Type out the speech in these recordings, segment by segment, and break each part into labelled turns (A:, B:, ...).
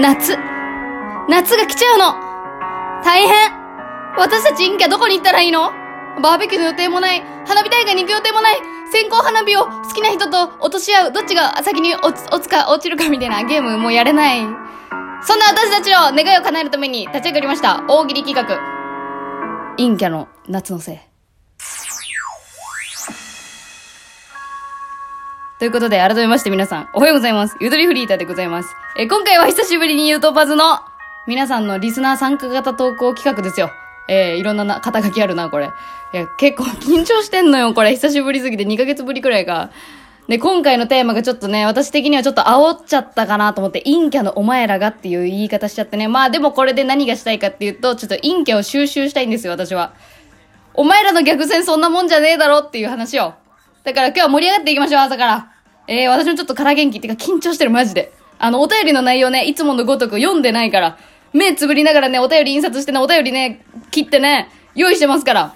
A: 夏。夏が来ちゃうの大変私たち陰キャどこに行ったらいいの？バーベキューの予定もない。花火大会に行く予定もない。線香花火を好きな人と落とし合う。どっちが先に落ち、落ちか、落ちるかみたいなゲームもうやれない。そんな私たちの願いを叶えるために立ち上がりました。大喜利企画。陰キャの夏のせい。ということで、改めまして皆さん、おはようございます。ゆとりフリーターでございます。え、今回は久しぶりにユートパズの皆さんのリスナー参加型投稿企画ですよ。えー、いろんなな肩書きあるな、これ。いや、結構緊張してんのよ、これ。久しぶりすぎて2ヶ月ぶりくらいか。で、今回のテーマがちょっとね、私的にはちょっと煽っちゃったかなと思って、陰キャのお前らがっていう言い方しちゃってね。まあでもこれで何がしたいかっていうと、ちょっと陰キャを収集したいんですよ、私は。お前らの逆戦そんなもんじゃねえだろっていう話を。だから今日は盛り上がっていきましょう、朝から。えー、私もちょっと空元気っていうか緊張してる、マジで。あの、お便りの内容ね、いつものごとく読んでないから、目つぶりながらね、お便り印刷してね、お便りね、切ってね、用意してますから。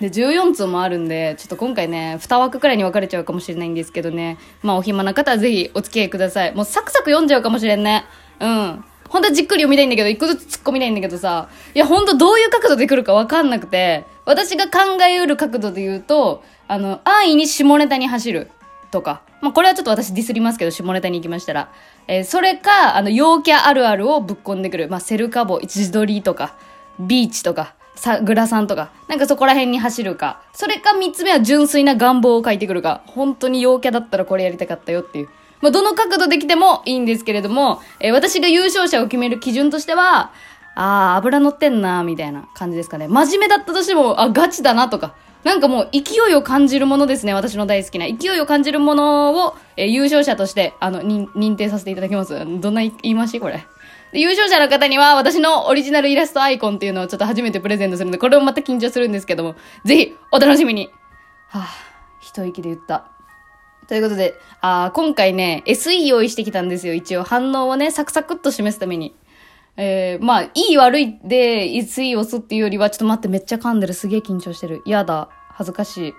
A: で、14通もあるんで、ちょっと今回ね、2枠くらいに分かれちゃうかもしれないんですけどね。まあ、お暇な方はぜひお付き合いください。もうサクサク読んじゃうかもしれんね。うん。本当はじっくり読みたいんだけど、一個ずつ突っ込みたいんだけどさ、いや、本当どういう角度で来るか分かんなくて、私が考えうる角度で言うと、あの、安易に下ネタに走るとか。まあ、これはちょっと私ディスりますけど、下ネタに行きましたら。えーそれか、あの、陽キャあるあるをぶっ込んでくる。まあ、セルカボ、自撮りとか、ビーチとか、さ、グラサンとか、なんかそこら辺に走るか。それか三つ目は純粋な願望を書いてくるか。本当に陽キャだったらこれやりたかったよっていう。まあ、どの角度できてもいいんですけれども、えー私が優勝者を決める基準としては、あー、油乗ってんなみたいな感じですかね。真面目だったとしても、あ、ガチだなとか。なんかもう勢いを感じるものですね。私の大好きな。勢いを感じるものを、えー優勝者として、あの、認認定させていただきます？どんな言い回しこれ？優勝者の方には私のオリジナルイラストアイコンっていうのをちょっと初めてプレゼントするんで、これもまた緊張するんですけども、ぜひお楽しみに。はぁ、一息で言った。ということで、あー今回ね、SE 用意してきたんですよ。一応反応をね、サクサクっと示すために。えー、まあ、いい悪いで SE 押すっていうよりは、ちょっと待って、めっちゃ噛んでる。すげえ緊張してる。やだ。恥ずかしい。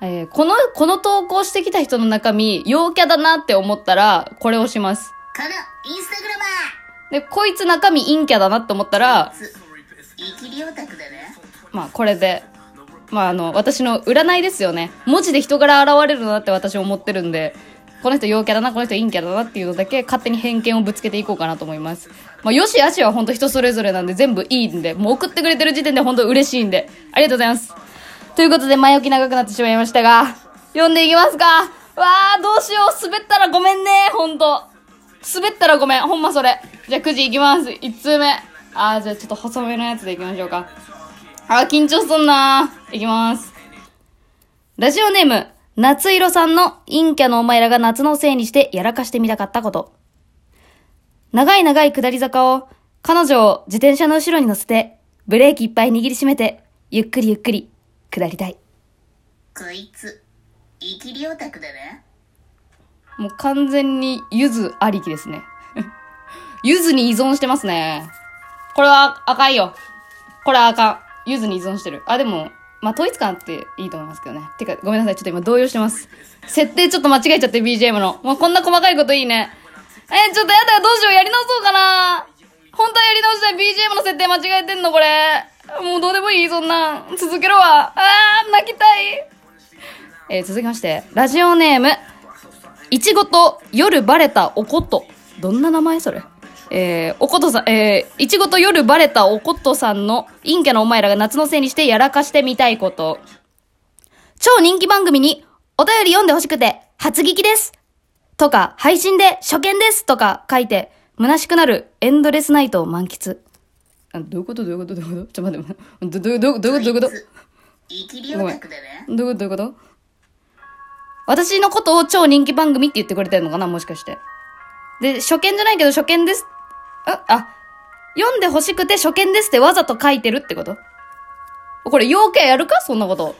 A: えー、この、この投稿してきた人の中身、陽キャだなって思ったら、これをします。
B: このインスタグラマ
A: で、こいつ中身陰キャだなって思ったら、
B: ーつ生きりオタクだね
A: まあ、これで、まあ、あの、私の占いですよね。文字で人柄現れるなって私思ってるんで、この人陽キャだな、この人陰キャだなっていうのだけ勝手に偏見をぶつけていこうかなと思います。まあ、よしあしは本当人それぞれなんで全部いいんで、もう送ってくれてる時点で本当嬉しいんで、ありがとうございます。ということで、前置き長くなってしまいましたが、読んでいきますか。わー、どうしよう、滑ったらごめんね、ほんと。滑ったらごめん、ほんまそれ。じゃあ9時いきます。1通目。あー、じゃあちょっと細めのやつでいきましょうか。あー、緊張すんなー。いきます。ラジオネーム、夏色さんの陰キャのお前らが夏のせいにしてやらかしてみたかったこと。長い長い下り坂を、彼女を自転車の後ろに乗せて、ブレーキいっぱい握りしめて、ゆっくりゆっくり、下りたい。
B: こいつ生きりオタクだね
A: もう完全にゆずありきですね。ゆずに依存してますね。これは赤いよ。これは赤ん。ゆずに依存してる。あ、でも、まあ、統一感あっていいと思いますけどね。てか、ごめんなさい。ちょっと今動揺してます。設定ちょっと間違えちゃって BGM の。もうこんな細かいこといいね。えーちょっとやだよ。どうしよう。やり直そうかな。本当はやり直したい。BGM の設定間違えてんのこれ。もうどうでもいい。そんなん。続けろわ。あー、泣きたい。えー続きまして、ラジオネーム、いちごと夜バレたおこと。どんな名前それ？えー、おことさん、えー、いちごと夜バレたおことさんの陰キャのお前らが夏のせいにしてやらかしてみたいこと。超人気番組にお便り読んでほしくて初聞きです。とか、配信で初見ですとか書いて、虚しくなるエンドレスナイトを満喫。あどういうこと？どういうこと？どういうこと？ちょっと待って、ど、ど、ど、どういうこと？どういうこと？
B: こいつ生きりオタクだね
A: どういうことどういうこと？私のことを超人気番組って言ってくれてるのかな？もしかして。で、初見じゃないけど初見です。あ、あ、読んで欲しくて初見ですってわざと書いてるってこと？これ、陽キャやるか？そんなこと。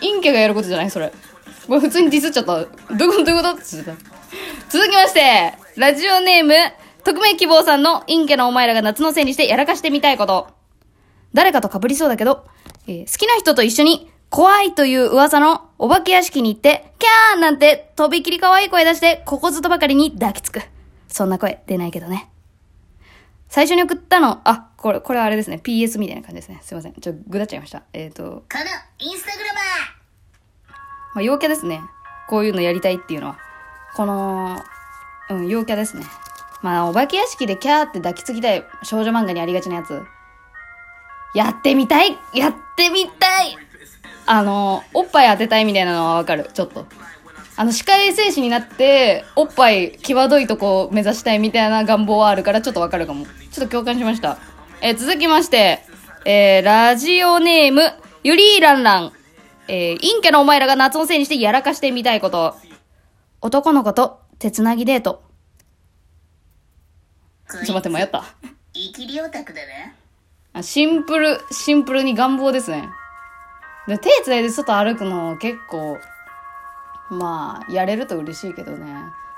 A: 陰キャがやることじゃない？それ。これ普通にディスっちゃった。どういうこと？どういうこと？って言っちゃった。続きまして、ラジオネーム、匿名希望さんの陰キャのお前らが夏のせいにしてやらかしてみたいこと。誰かと被りそうだけど、えー好きな人と一緒に怖いという噂のお化け屋敷に行って、キャーなんてとびきり可愛い声出して、ここずとばかりに抱きつく。そんな声出ないけどね。最初に送ったの、あ、これ、これあれですね。PS みたいな感じですね。すいません。ちょっとぐだっちゃいました。えっ、と、
B: このインスタグラマー
A: まあ、陽キャですね。こういうのやりたいっていうのは。この、うん、陽キャですね。まあ、お化け屋敷でキャーって抱きつきたい少女漫画にありがちなやつ。やってみたい？やってみたいあの、おっぱい当てたいみたいなのはわかる。ちょっと。あの、歯科衛生士になって、おっぱい、際どいとこを目指したいみたいな願望はあるから、ちょっとわかるかも。ちょっと共感しました。えー続きまして、えー、ラジオネーム、ゆりーらんらん。えー、陰キャのお前らが夏のせいにしてやらかしてみたいこと。男の子と手つなぎデート。
B: こ
A: ちょっと待って、迷った。
B: イキリオタクだな
A: あシンプル、シンプルに願望ですね。で、手つないで外歩くの結構、まあ、やれると嬉しいけどね。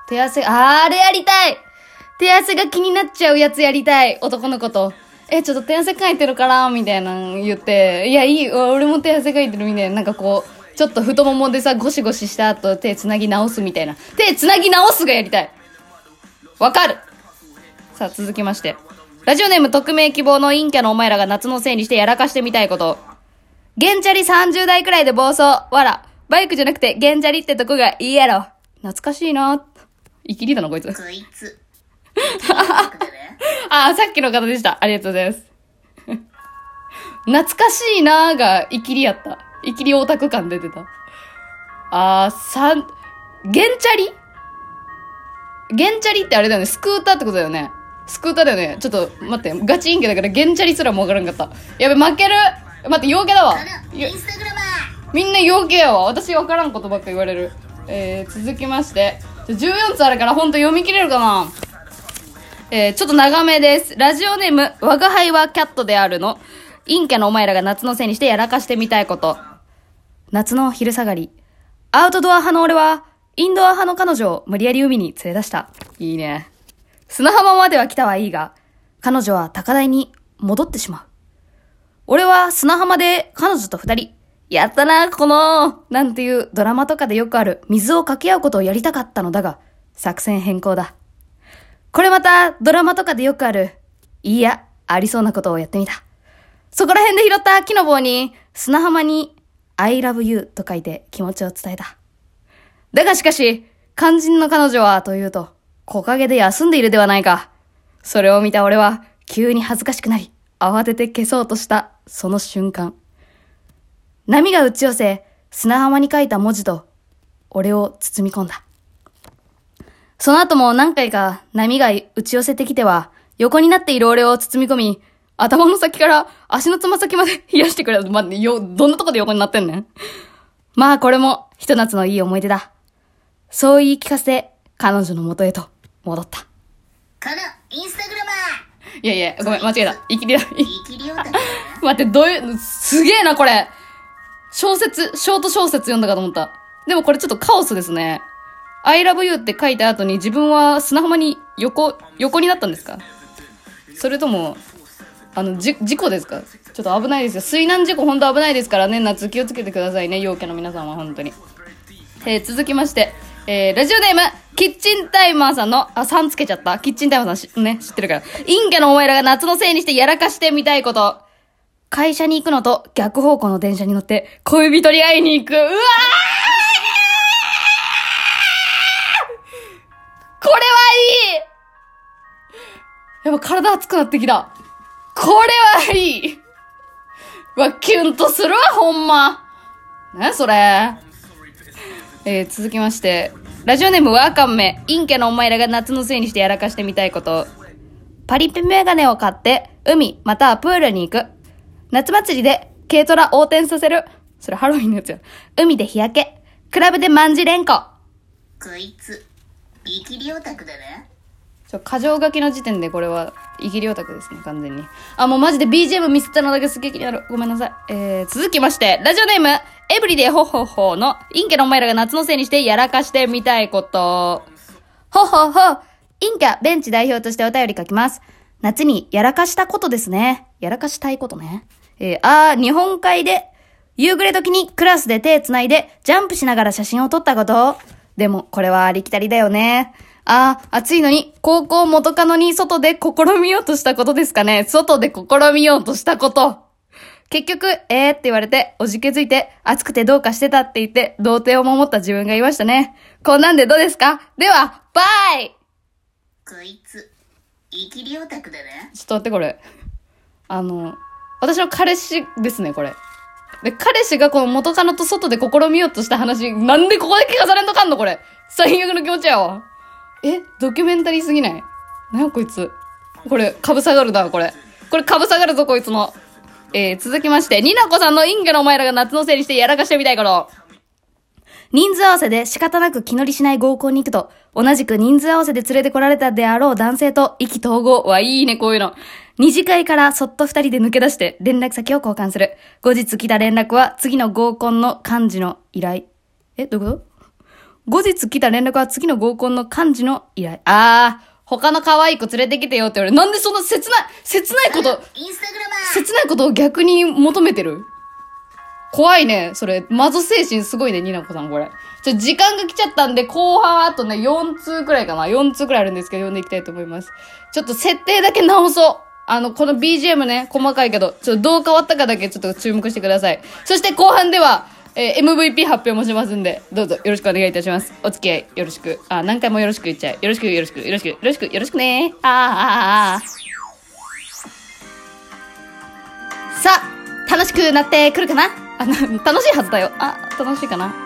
A: 手汗、あーあれやりたい手汗が気になっちゃうやつやりたい男の子と。え、ちょっと手汗かいてるから？みたいなの言って、いや、いい、俺も手汗かいてるみたいな、なんかこう、ちょっと太ももでさ、ゴシゴシした後手つなぎ直すみたいな。手つなぎ直すがやりたいわかるさあ、続きまして。ラジオネーム匿名希望の陰キャのお前らが夏のせいにしてやらかしてみたいこと。ゲンチャリ30代くらいで暴走。わら。バイクじゃなくてゲンチャリってとこがいいやろ。懐かしいな。生きりだな、こいつ。
B: こいつ
A: あ、さっきの方でした。ありがとうございます。懐かしいなーが、イキリやった。イキリオタク感出てた。あー、さん、ゲンチャリ？ゲンチャリってあれだよね。スクーターってことだよね。スクーターだよね。ちょっと待って。ガチ陰キャだからゲンチャリすらもわからんかった。やべ、負ける待って、陽キャだわ
B: こ。の
A: よ
B: インスタグラマー
A: みんな陽気やわ。私分からんことばっか言われる。えー、続きまして。じゃ14つあるからほんと読み切れるかなえー、ちょっと長めです。ラジオネーム、我が輩はキャットであるの。陰キャのお前らが夏のせいにしてやらかしてみたいこと。夏の昼下がり。アウトドア派の俺は、インドア派の彼女を無理やり海に連れ出した。いいね。砂浜までは来たはいいが、彼女は高台に戻ってしまう。俺は砂浜で彼女と二人、やったな、この、なんていうドラマとかでよくある水を掛け合うことをやりたかったのだが、作戦変更だ。これまたドラマとかでよくある、いいや、ありそうなことをやってみた。そこら辺で拾った木の棒に、砂浜に、I love you と書いて気持ちを伝えた。だがしかし、肝心の彼女は、というと、木陰で休んでいるではないか。それを見た俺は、急に恥ずかしくなり、慌てて消そうとした、その瞬間。波が打ち寄せ、砂浜に書いた文字と、俺を包み込んだ。その後も何回か波が打ち寄せてきては、横になっている俺を包み込み、頭の先から足のつま先まで 冷やしてくれる。待って、よ、どんなとこで横になってんねん。まあこれも、ひと夏のいい思い出だ。そう言い聞かせ、彼女の元へと戻った。
B: このインスタグラマ
A: いやいや、ごめん、間違えた。いきりだ。い
B: ーイキリオタクだな
A: 待って、どういう、すげえな、これ。小説、ショート小説読んだかと思った。でもこれちょっとカオスですね。I love you って書いた後に自分は砂浜に横、横になったんですか？それとも、あの、じ、事故ですか？ちょっと危ないですよ。水難事故本当危ないですからね、夏気をつけてくださいね、陽キャの皆さんは本当に。えー続きまして、えーラジオネーム、キッチンタイマーさんの、あ、3つけちゃった。キッチンタイマーさんしね、知ってるから。陰キャのお前らが夏のせいにしてやらかしてみたいこと。会社に行くのと逆方向の電車に乗って恋人に会いに行く。うわーこれはいいやっぱ体熱くなってきた。これはいいわ、キュンとするわ、ほんま。ね、それ。えー続きまして、ラジオネームワーカンメ、陰キャのお前らが夏のせいにしてやらかしてみたいこと。パリピメガネを買って、海、またはプールに行く。夏祭りで軽トラ横転させる。それハロウィンのやつや。海で日焼け。クラブで万字連呼。
B: こいつイキリオタクだな
A: ちょ、過剰書きの時点でこれは、イギリオタクですね、完全に。あ、もうマジで BGM ミスったのだけすげえ気になる。ごめんなさい。えー、続きまして、ラジオネーム、エブリデイホッホッホーの、陰キャのお前らが夏のせいにしてやらかしてみたいこと。ほっほっほ、陰キャ、ベンチ代表としてお便り書きます。夏にやらかしたことですね。やらかしたいことね。えー、あー、日本海で、夕暮れ時にクラスで手繋いでジャンプしながら写真を撮ったことでも、これはありきたりだよね。ああ、暑いのに、高校元カノに外で試みようとしたことですかね。外で試みようとしたこと。結局、えーって言われて、おじけづいて、暑くてどうかしてたって言って、童貞を守った自分がいましたね。こんなんでどうですか？では、バイ
B: こいつ、生きりオタクだな。
A: ちょっと待って、これ。あの、私の彼氏ですね、これ。で、彼氏がこの元カノと外で試みようとした話、なんでここで聞かされんとかんのこれ。最悪の気持ちやわ。えドキュメンタリーすぎない？なやこいつ。これ、株下がるな、これ。これ株下がるぞ、こいつの。えー、続きまして、ニナコさんのインゲのお前らが夏のせいにしてやらかしてみたいこと。人数合わせで仕方なく気乗りしない合コンに行くと、同じく人数合わせで連れてこられたであろう男性と意気投合。わ、いいね、こういうの。二次会からそっと二人で抜け出して連絡先を交換する。後日来た連絡は次の合コンの幹事の依頼。え、どういうこと？後日来た連絡は次の合コンの幹事の依頼。あー、他の可愛い子連れてきてよって言われる。なんでそんな切ない、切ないこと、
B: インスタグラマー
A: 切ないことを逆に求めてる？怖いね。それ、マゾ精神すごいね、ニナコさん、これ。ちょ、時間が来ちゃったんで、後半あとね、4通くらいかな。4通くらいあるんですけど、読んでいきたいと思います。ちょっと設定だけ直そう。あの、この BGM ね、細かいけど、ちょっとどう変わったかだけちょっと注目してください。そして後半では、えー MVP 発表もしますんで、どうぞよろしくお願いいたします。お付き合いよろしく。あ、何回もよろしく言っちゃう。よろしく、よろしく、よろしく、よろしく、よろしくねあーあーあーあーさあ、楽しくなってくるかな？あ、楽しいはずだよ。あ、楽しいかな？